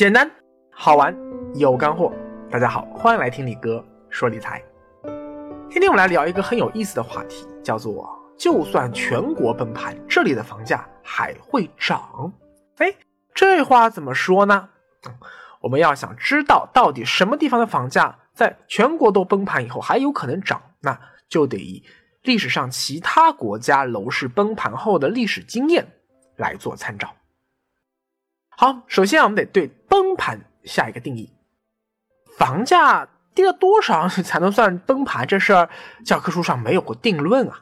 简单、好玩、有干货。大家好，欢迎来听李哥说理财。今天我们来聊一个很有意思的话题，叫做“就算全国崩盘，这里的房价还会涨”。哎，这话怎么说呢？我们要想知道到底什么地方的房价在全国都崩盘以后还有可能涨，那就得以历史上其他国家楼市崩盘后的历史经验来做参照。好，首先我们得对崩盘下一个定义，房价。跌了多少才能算崩盘？这事儿教科书上没有过定论啊。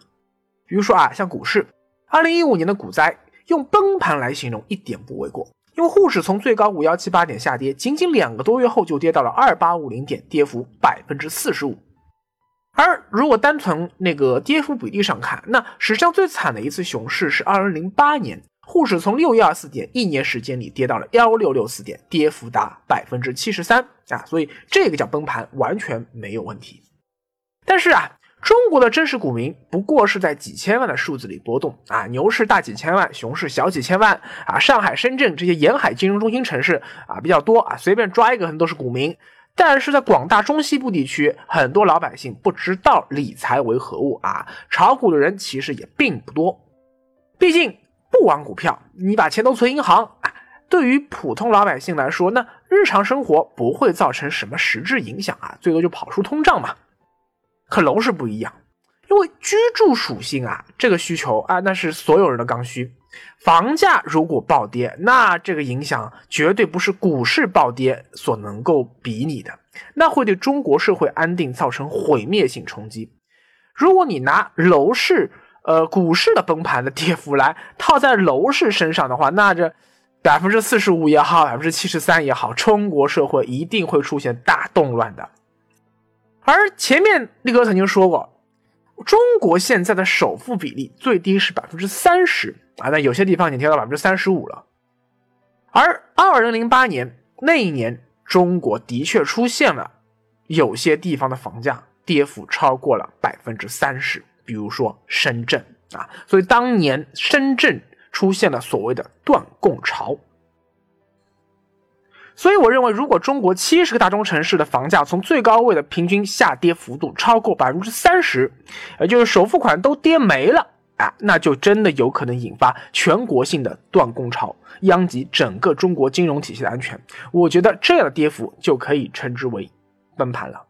比如说啊，像股市，二零一五年的股灾，用崩盘来形容一点不为过。因为沪指从最高五幺七八点下跌，仅仅两个多月后就跌到了二八五零点，跌幅百分之四十五。而如果单从那个跌幅比例上看，那史上最惨的一次熊市是二零零八年。沪市从六一二四点一年时间里跌到了幺六六四点，跌幅达百分之七十三啊，所以这个叫崩盘，完全没有问题。但是啊，中国的真实股民不过是在几千万的数字里波动啊，牛市大几千万，熊市小几千万啊，上海、深圳这些沿海金融中心城市啊比较多啊，随便抓一个人都是股民。但是在广大中西部地区，很多老百姓不知道理财为何物啊，炒股的人其实也并不多，毕竟。不玩股票，你把钱都存银行。对于普通老百姓来说，那日常生活不会造成什么实质影响啊，最多就跑出通胀嘛。可楼市不一样，因为居住属性啊，这个需求啊，那是所有人的刚需。房价如果暴跌，那这个影响绝对不是股市暴跌所能够比拟的，那会对中国社会安定造成毁灭性冲击。如果你拿楼市，呃，股市的崩盘的跌幅来套在楼市身上的话，那这百分之四十五也好，百分之七十三也好，中国社会一定会出现大动乱的。而前面力哥曾经说过，中国现在的首付比例最低是百分之三十啊，那有些地方已经跌到百分之三十五了。而二零零八年那一年，中国的确出现了有些地方的房价跌幅超过了百分之三十。比如说深圳啊，所以当年深圳出现了所谓的断供潮。所以我认为，如果中国七十个大中城市的房价从最高位的平均下跌幅度超过百分之三十，也就是首付款都跌没了啊，那就真的有可能引发全国性的断供潮，殃及整个中国金融体系的安全。我觉得这样的跌幅就可以称之为崩盘了。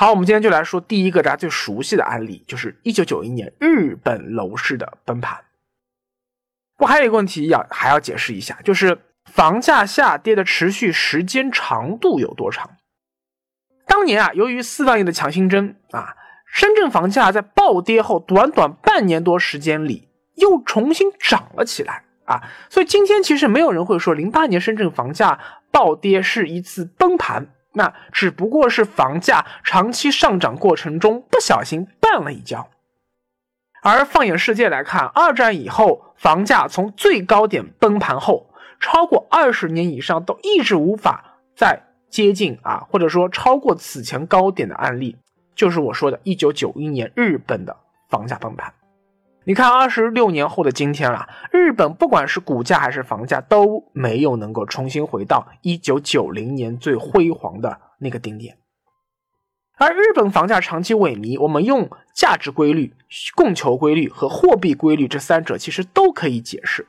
好，我们今天就来说第一个大家最熟悉的案例，就是一九九一年日本楼市的崩盘。我，还有一个问题要还要解释一下，就是房价下跌的持续时间长度有多长？当年啊，由于四万亿的强心针啊，深圳房价在暴跌后，短短半年多时间里又重新涨了起来啊，所以今天其实没有人会说零八年深圳房价暴跌是一次崩盘。那只不过是房价长期上涨过程中不小心绊了一跤，而放眼世界来看，二战以后房价从最高点崩盘后，超过二十年以上都一直无法再接近啊，或者说超过此前高点的案例，就是我说的1991年日本的房价崩盘。你看，二十六年后的今天了，日本不管是股价还是房价都没有能够重新回到一九九零年最辉煌的那个顶点。而日本房价长期萎靡，我们用价值规律、供求规律和货币规律这三者其实都可以解释。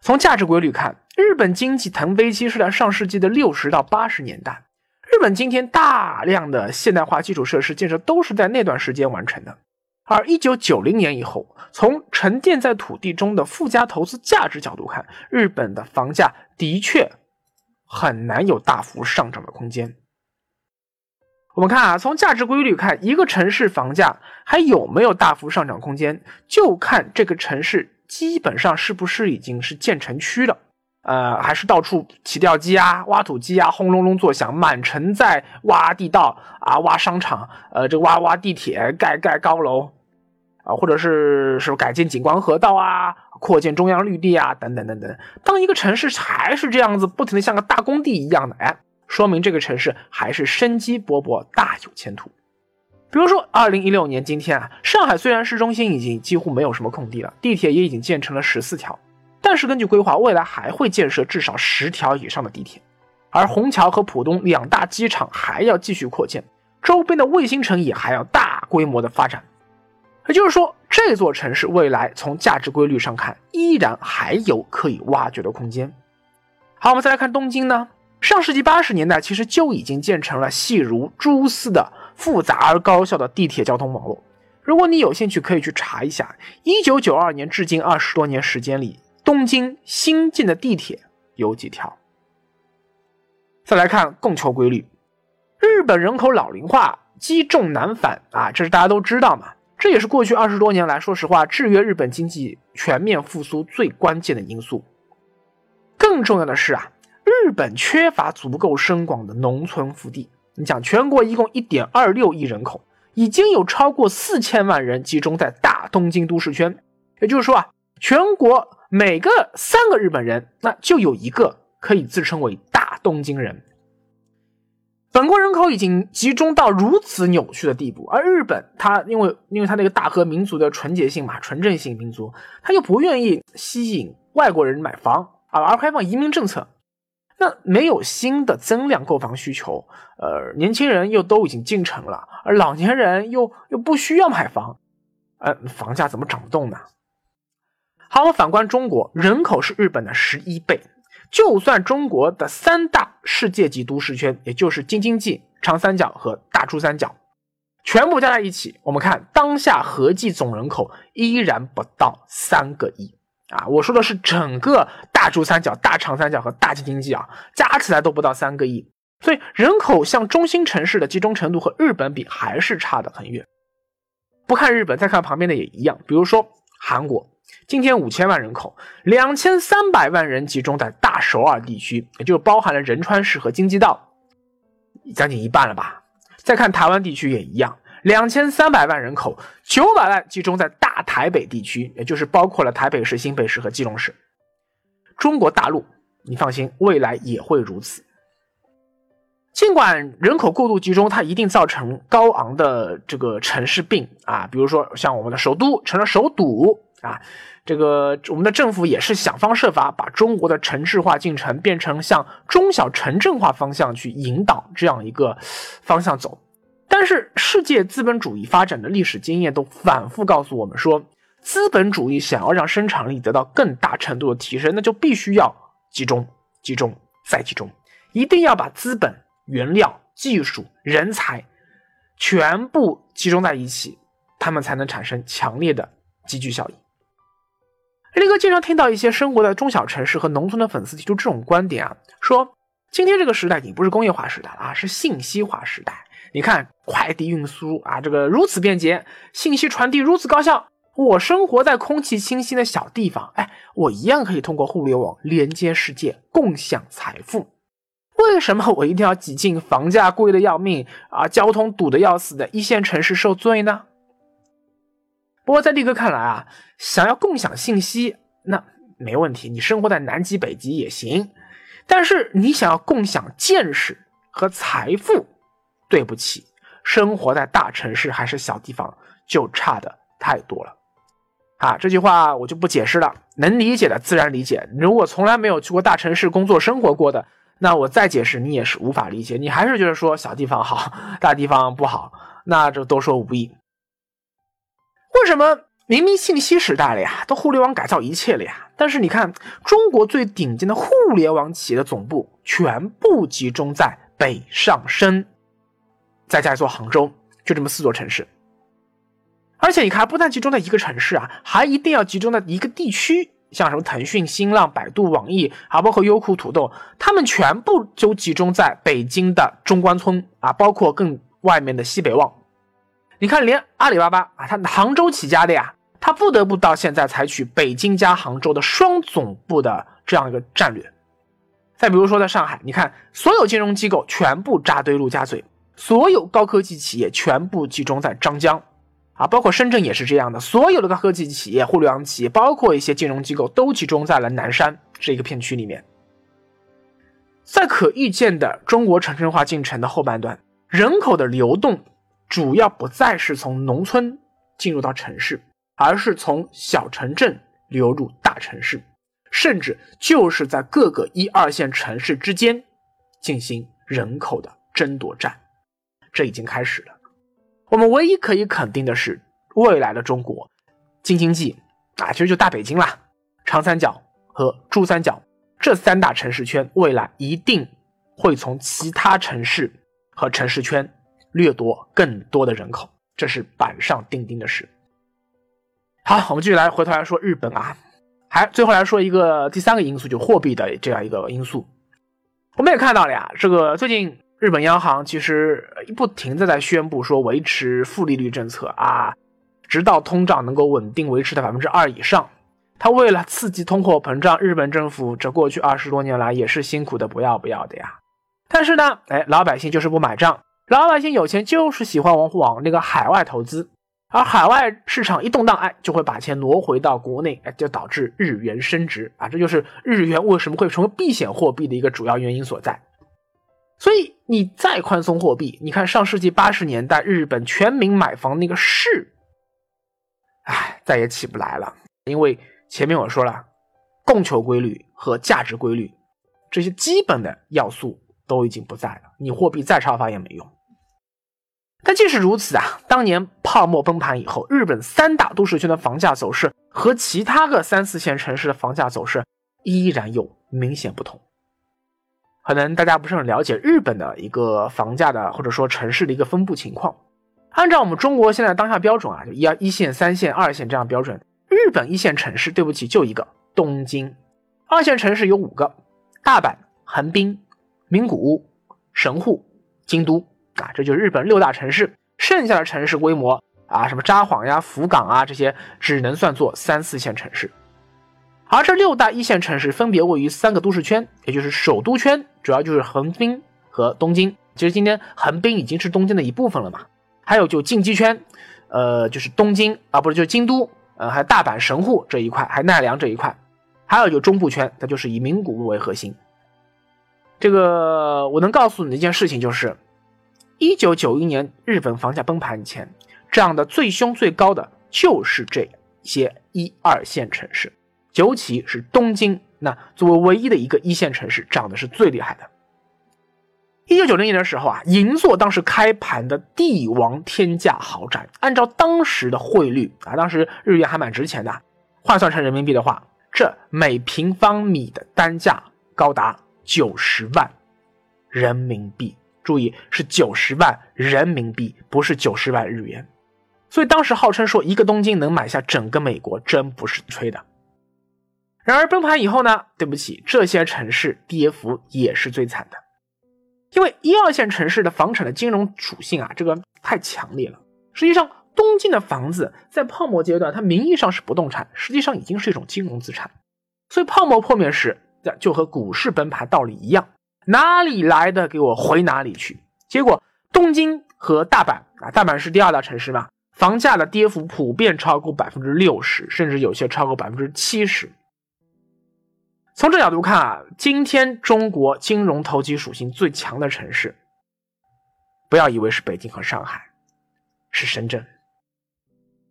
从价值规律看，日本经济腾飞期是在上世纪的六十到八十年代，日本今天大量的现代化基础设施建设都是在那段时间完成的。而一九九零年以后，从沉淀在土地中的附加投资价值角度看，日本的房价的确很难有大幅上涨的空间。我们看啊，从价值规律看，一个城市房价还有没有大幅上涨空间，就看这个城市基本上是不是已经是建成区了，呃，还是到处起吊机啊、挖土机啊轰隆隆作响，满城在挖地道啊、挖商场，呃，这挖挖地铁、盖盖高楼。啊，或者是是改建景观河道啊，扩建中央绿地啊，等等等等。当一个城市还是这样子，不停的像个大工地一样的，哎，说明这个城市还是生机勃勃，大有前途。比如说，二零一六年今天啊，上海虽然市中心已经几乎没有什么空地了，地铁也已经建成了十四条，但但是根据规划，未来还会建设至少十条以上的地铁，而虹桥和浦东两大机场还要继续扩建，周边的卫星城也还要大规模的发展。也就是说，这座城市未来从价值规律上看，依然还有可以挖掘的空间。好，我们再来看东京呢。上世纪八十年代，其实就已经建成了细如蛛丝的复杂而高效的地铁交通网络。如果你有兴趣，可以去查一下，一九九二年至今二十多年时间里，东京新建的地铁有几条。再来看供求规律，日本人口老龄化、积重难返啊，这是大家都知道嘛。这也是过去二十多年来说实话制约日本经济全面复苏最关键的因素。更重要的是啊。日本缺乏足够深广的农村腹地。你想，全国一共一点二六亿人口，已经有超过四千万人集中在大东京都市圈。也就是说啊，全国每个三个日本人，那就有一个可以自称为大东京人。本国人口已经集中到如此扭曲的地步，而日本它因为因为它那个大和民族的纯洁性嘛，纯正性民族，它又不愿意吸引外国人买房啊，而开放移民政策。那没有新的增量购房需求，呃，年轻人又都已经进城了，而老年人又又不需要买房，呃，房价怎么涨不动呢？好，我反观中国，人口是日本的十一倍，就算中国的三大世界级都市圈，也就是京津冀、长三角和大珠三角，全部加在一起，我们看当下合计总人口依然不到三个亿。啊，我说的是整个大珠三角、大长三角和大京津冀啊，加起来都不到三个亿，所以人口向中心城市的集中程度和日本比还是差得很远。不看日本，再看旁边的也一样，比如说韩国，今天五千万人口，两千三百万人集中在大首尔地区，也就包含了仁川市和京畿道，将近一半了吧。再看台湾地区也一样。两千三百万人口，九百万集中在大台北地区，也就是包括了台北市、新北市和基隆市。中国大陆，你放心，未来也会如此。尽管人口过度集中，它一定造成高昂的这个城市病啊，比如说像我们的首都成了首堵啊，这个我们的政府也是想方设法把中国的城市化进程变成向中小城镇化方向去引导这样一个方向走。但是，世界资本主义发展的历史经验都反复告诉我们说，资本主义想要让生产力得到更大程度的提升，那就必须要集中、集中再集中，一定要把资本、原料、技术、人才全部集中在一起，他们才能产生强烈的集聚效应。力哥经常听到一些生活在中小城市和农村的粉丝提出这种观点啊，说今天这个时代已经不是工业化时代了啊，是信息化时代。你看快递运输啊，这个如此便捷，信息传递如此高效。我生活在空气清新的小地方，哎，我一样可以通过互联网连接世界，共享财富。为什么我一定要挤进房价贵的要命啊、交通堵得要死的一线城市受罪呢？不过在力哥看来啊，想要共享信息，那没问题，你生活在南极、北极也行。但是你想要共享见识和财富，对不起，生活在大城市还是小地方就差的太多了，啊，这句话我就不解释了，能理解的自然理解。如果从来没有去过大城市工作生活过的，那我再解释你也是无法理解，你还是觉得说小地方好，大地方不好，那这多说无益。为什么明明信息时代了呀，都互联网改造一切了呀？但是你看，中国最顶尖的互联网企业的总部全部集中在北上深。再加一座杭州，就这么四座城市。而且你看，不但集中在一个城市啊，还一定要集中在一个地区，像什么腾讯、新浪、百度、网易，还包括优酷、土豆，他们全部就集中在北京的中关村啊，包括更外面的西北望。你看，连阿里巴巴啊，它杭州起家的呀，它不得不到现在采取北京加杭州的双总部的这样一个战略。再比如说，在上海，你看，所有金融机构全部扎堆陆家嘴。所有高科技企业全部集中在张江，啊，包括深圳也是这样的。所有的高科技企业、互联网企业，包括一些金融机构，都集中在了南山这一个片区里面。在可预见的中国城镇化进程的后半段，人口的流动主要不再是从农村进入到城市，而是从小城镇流入大城市。甚至就是在各个一二线城市之间进行人口的争夺战，这已经开始了。我们唯一可以肯定的是，未来的中国京津冀啊，其实就大北京啦，长三角和珠三角这三大城市圈，未来一定会从其他城市和城市圈掠夺更多的人口，这是板上钉钉的事。好，我们继续来回头来说日本啊，还最后来说一个第三个因素，就货币的这样一个因素。我们也看到了呀，这个最近。日本央行其实不停的在宣布说维持负利率政策啊，直到通胀能够稳定维持在百分之二以上。他为了刺激通货膨胀，日本政府这过去二十多年来也是辛苦的不要不要的呀。但是呢，哎，老百姓就是不买账，老百姓有钱就是喜欢往往那个海外投资，而海外市场一动荡，哎，就会把钱挪回到国内，哎，就导致日元升值啊，这就是日元为什么会成为避险货币的一个主要原因所在。所以你再宽松货币，你看上世纪八十年代日本全民买房那个势，哎，再也起不来了。因为前面我说了，供求规律和价值规律这些基本的要素都已经不在了，你货币再超发也没用。但即使如此啊，当年泡沫崩盘以后，日本三大都市圈的房价走势和其他个三四线城市的房价走势依然有明显不同。可能大家不是很了解日本的一个房价的或者说城市的一个分布情况。按照我们中国现在当下标准啊，就一一线、三线、二线这样标准。日本一线城市，对不起，就一个东京；二线城市有五个：大阪、横滨、名古屋、神户、京都啊，这就是日本六大城市。剩下的城市规模啊，什么札幌呀、福冈啊这些，只能算作三四线城市。而这六大一线城市分别位于三个都市圈，也就是首都圈，主要就是横滨和东京。其实今天横滨已经是东京的一部分了嘛。还有就近畿圈，呃，就是东京啊，不是就是京都，呃，还有大阪、神户这一块，还有奈良这一块。还有就中部圈，它就是以名古屋为核心。这个我能告诉你的一件事情就是，一九九一年日本房价崩盘前，涨得最凶最高的就是这些一二线城市。尤其是东京，那作为唯一的一个一线城市，涨的是最厉害的。一九九零年的时候啊，银座当时开盘的帝王天价豪宅，按照当时的汇率啊，当时日元还蛮值钱的，换算成人民币的话，这每平方米的单价高达九十万人民币。注意，是九十万人民币，不是九十万日元。所以当时号称说一个东京能买下整个美国，真不是吹的。然而崩盘以后呢？对不起，这些城市跌幅也是最惨的，因为一二线城市的房产的金融属性啊，这个太强烈了。实际上，东京的房子在泡沫阶段，它名义上是不动产，实际上已经是一种金融资产。所以泡沫破灭时，就和股市崩盘道理一样，哪里来的给我回哪里去。结果，东京和大阪啊，大阪是第二大城市嘛，房价的跌幅普遍超过百分之六十，甚至有些超过百分之七十。从这角度看啊，今天中国金融投机属性最强的城市，不要以为是北京和上海，是深圳。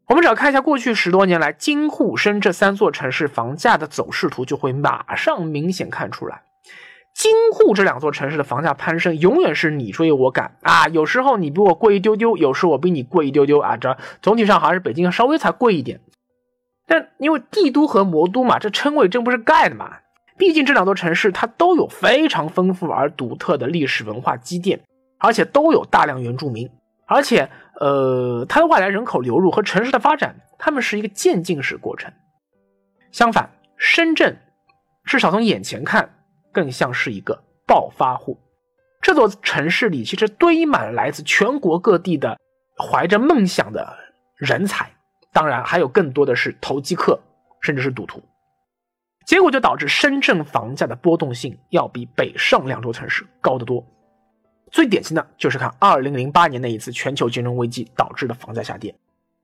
我们只要看一下过去十多年来京沪深这三座城市房价的走势图，就会马上明显看出来，京沪这两座城市的房价攀升永远是你追我赶啊，有时候你比我贵一丢丢，有时我比你贵一丢丢啊，这总体上好像是北京稍微才贵一点。但因为帝都和魔都嘛，这称谓真不是盖的嘛。毕竟这两座城市，它都有非常丰富而独特的历史文化积淀，而且都有大量原住民，而且，呃，它的外来人口流入和城市的发展，它们是一个渐进式过程。相反，深圳，至少从眼前看，更像是一个暴发户。这座城市里其实堆满来自全国各地的怀着梦想的人才，当然还有更多的是投机客，甚至是赌徒。结果就导致深圳房价的波动性要比北上两座城市高得多。最典型的就是看2008年那一次全球金融危机导致的房价下跌。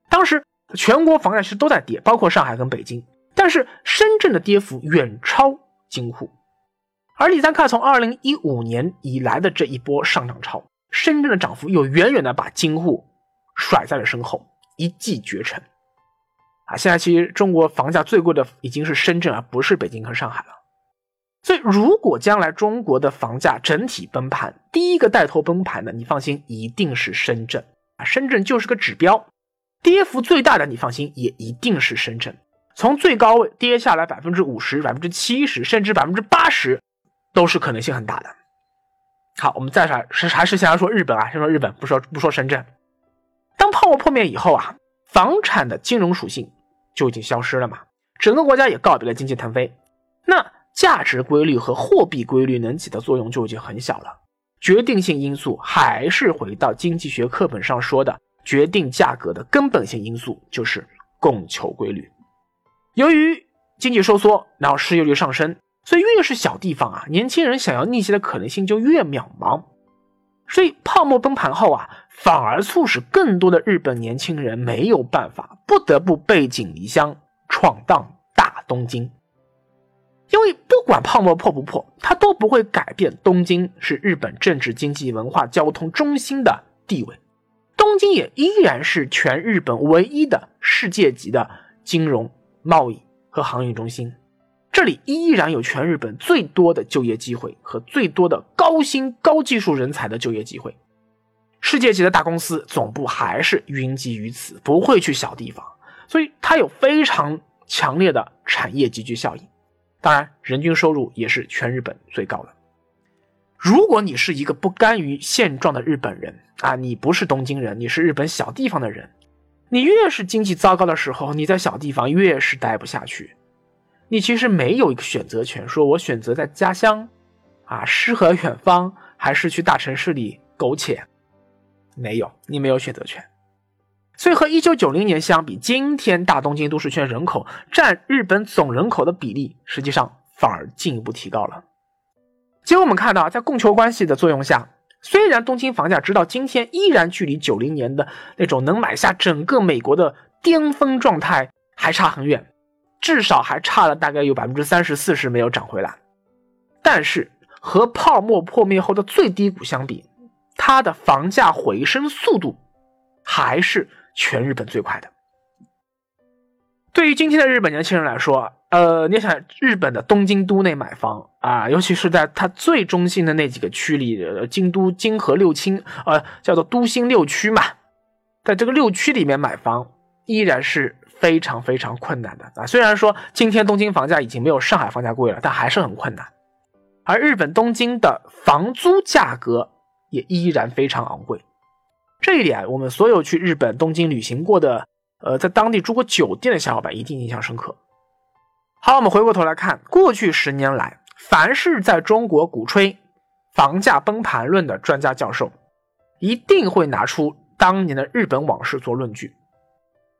当时全国房价其实都在跌，包括上海跟北京，但是深圳的跌幅远超京沪。而你再看从2015年以来的这一波上涨潮，深圳的涨幅又远远的把京沪甩在了身后，一骑绝尘。啊，现在其实中国房价最贵的已经是深圳，而不是北京和上海了。所以，如果将来中国的房价整体崩盘，第一个带头崩盘的，你放心，一定是深圳啊！深圳就是个指标，跌幅最大的，你放心，也一定是深圳。从最高位跌下来百分之五十、百分之七十，甚至百分之八十，都是可能性很大的。好，我们再来是还是先来说日本啊，先说日本，不说不说深圳。当泡沫破灭以后啊，房产的金融属性就已经消失了嘛，整个国家也告别了经济腾飞，那。价值规律和货币规律能起的作用就已经很小了，决定性因素还是回到经济学课本上说的，决定价格的根本性因素就是供求规律。由于经济收缩，然后失业率上升，所以越是小地方啊，年轻人想要逆袭的可能性就越渺茫。所以泡沫崩盘后啊，反而促使更多的日本年轻人没有办法，不得不背井离乡，闯荡大东京。因为不管泡沫破不破，它都不会改变东京是日本政治、经济、文化、交通中心的地位。东京也依然是全日本唯一的世界级的金融、贸易和航运中心。这里依然有全日本最多的就业机会和最多的高薪高技术人才的就业机会。世界级的大公司总部还是云集于此，不会去小地方，所以它有非常强烈的产业集聚效应。当然，人均收入也是全日本最高的。如果你是一个不甘于现状的日本人啊，你不是东京人，你是日本小地方的人，你越是经济糟糕的时候，你在小地方越是待不下去。你其实没有一个选择权，说我选择在家乡，啊，诗和远方，还是去大城市里苟且，没有，你没有选择权。所以和一九九零年相比，今天大东京都市圈人口占日本总人口的比例，实际上反而进一步提高了。结果我们看到，在供求关系的作用下，虽然东京房价直到今天依然距离九零年的那种能买下整个美国的巅峰状态还差很远，至少还差了大概有百分之三十四十没有涨回来。但是和泡沫破灭后的最低谷相比，它的房价回升速度还是。全日本最快的。对于今天的日本年轻人来说，呃，你想日本的东京都内买房啊，尤其是在它最中心的那几个区里，京都、京河六清，呃，叫做都心六区嘛，在这个六区里面买房依然是非常非常困难的啊。虽然说今天东京房价已经没有上海房价贵了，但还是很困难。而日本东京的房租价格也依然非常昂贵。这一点，我们所有去日本东京旅行过的，呃，在当地住过酒店的小伙伴一定印象深刻。好，我们回过头来看，过去十年来，凡是在中国鼓吹房价崩盘论的专家教授，一定会拿出当年的日本往事做论据。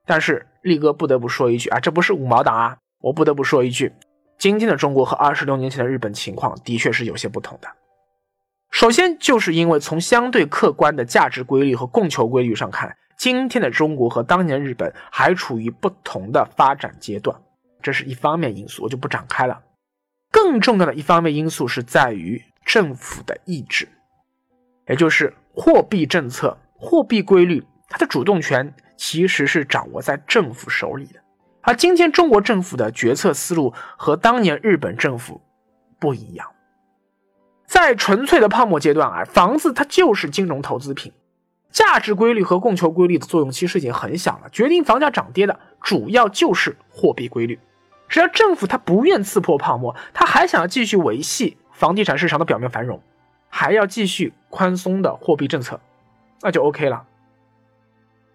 但是，力哥不得不说一句啊，这不是五毛党啊，我不得不说一句，今天的中国和二十六年前的日本情况的确是有些不同的。首先，就是因为从相对客观的价值规律和供求规律上看，今天的中国和当年日本还处于不同的发展阶段，这是一方面因素，我就不展开了。更重要的一方面因素是在于政府的意志，也就是货币政策、货币规律，它的主动权其实是掌握在政府手里的。而今天中国政府的决策思路和当年日本政府不一样。在纯粹的泡沫阶段啊，房子它就是金融投资品，价值规律和供求规律的作用其实已经很小了。决定房价涨跌的主要就是货币规律。只要政府它不愿刺破泡沫，它还想要继续维系房地产市场的表面繁荣，还要继续宽松的货币政策，那就 OK 了。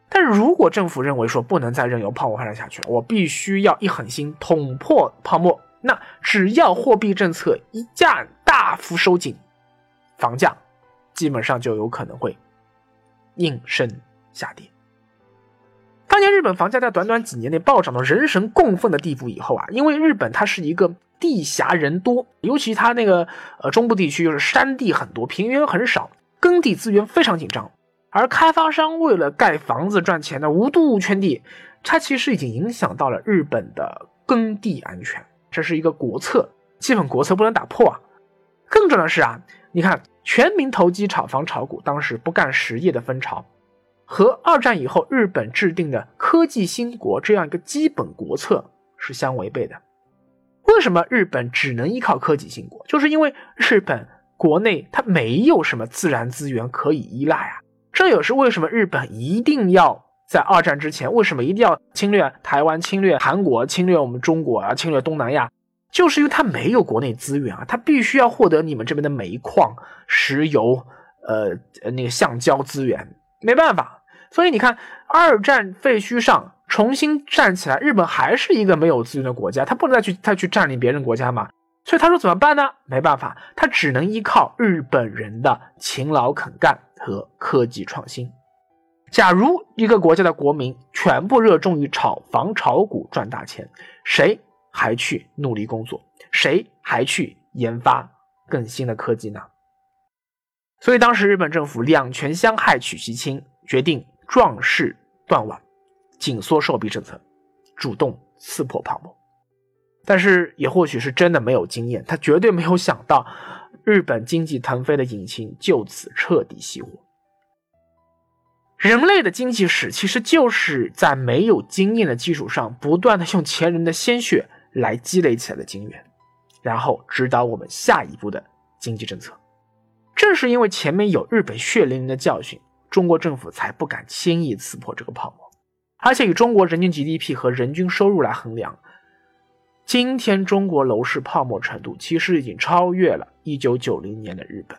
但是如果政府认为说不能再任由泡沫发展下去了，我必须要一狠心捅破泡沫，那只要货币政策一降。大幅收紧，房价基本上就有可能会应声下跌。当年日本房价在短短几年内暴涨到人神共愤的地步以后啊，因为日本它是一个地狭人多，尤其它那个呃中部地区就是山地很多，平原很少，耕地资源非常紧张，而开发商为了盖房子赚钱的无度圈地，它其实已经影响到了日本的耕地安全，这是一个国策，基本国策不能打破啊。更重要的是啊，你看全民投机炒房炒股，当时不干实业的风潮，和二战以后日本制定的科技兴国这样一个基本国策是相违背的。为什么日本只能依靠科技兴国？就是因为日本国内它没有什么自然资源可以依赖啊。这也是为什么日本一定要在二战之前，为什么一定要侵略台湾、侵略韩国、侵略我们中国啊、侵略东南亚，就是因为它没有国内资源啊，它必须要获得你们这边的煤矿、石油、呃那个橡胶资源，没办法。所以你看，二战废墟上。重新站起来，日本还是一个没有资源的国家，他不能再去再去占领别人国家嘛？所以他说怎么办呢？没办法，他只能依靠日本人的勤劳肯干和科技创新。假如一个国家的国民全部热衷于炒房炒股赚大钱，谁还去努力工作？谁还去研发更新的科技呢？所以当时日本政府两权相害取其轻，决定壮士断腕。紧缩售币政策，主动刺破泡沫，但是也或许是真的没有经验，他绝对没有想到日本经济腾飞的引擎就此彻底熄火。人类的经济史其实就是在没有经验的基础上，不断的用前人的鲜血来积累起来的经验，然后指导我们下一步的经济政策。正是因为前面有日本血淋淋的教训，中国政府才不敢轻易刺破这个泡沫。而且以中国人均 GDP 和人均收入来衡量，今天中国楼市泡沫程度其实已经超越了1990年的日本。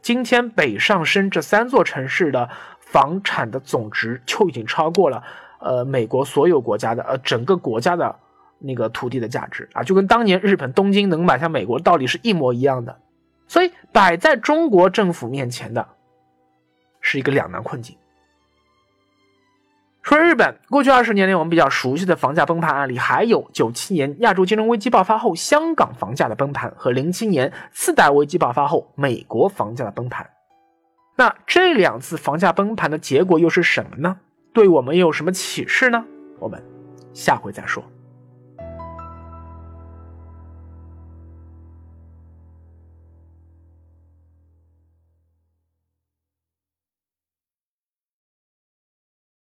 今天北上深这三座城市的房产的总值就已经超过了呃美国所有国家的呃整个国家的那个土地的价值啊，就跟当年日本东京能买下美国道理是一模一样的。所以摆在中国政府面前的是一个两难困境。除了日本，过去二十年内我们比较熟悉的房价崩盘案例，还有九七年亚洲金融危机爆发后香港房价的崩盘，和零七年次贷危机爆发后美国房价的崩盘。那这两次房价崩盘的结果又是什么呢？对我们又有什么启示呢？我们下回再说。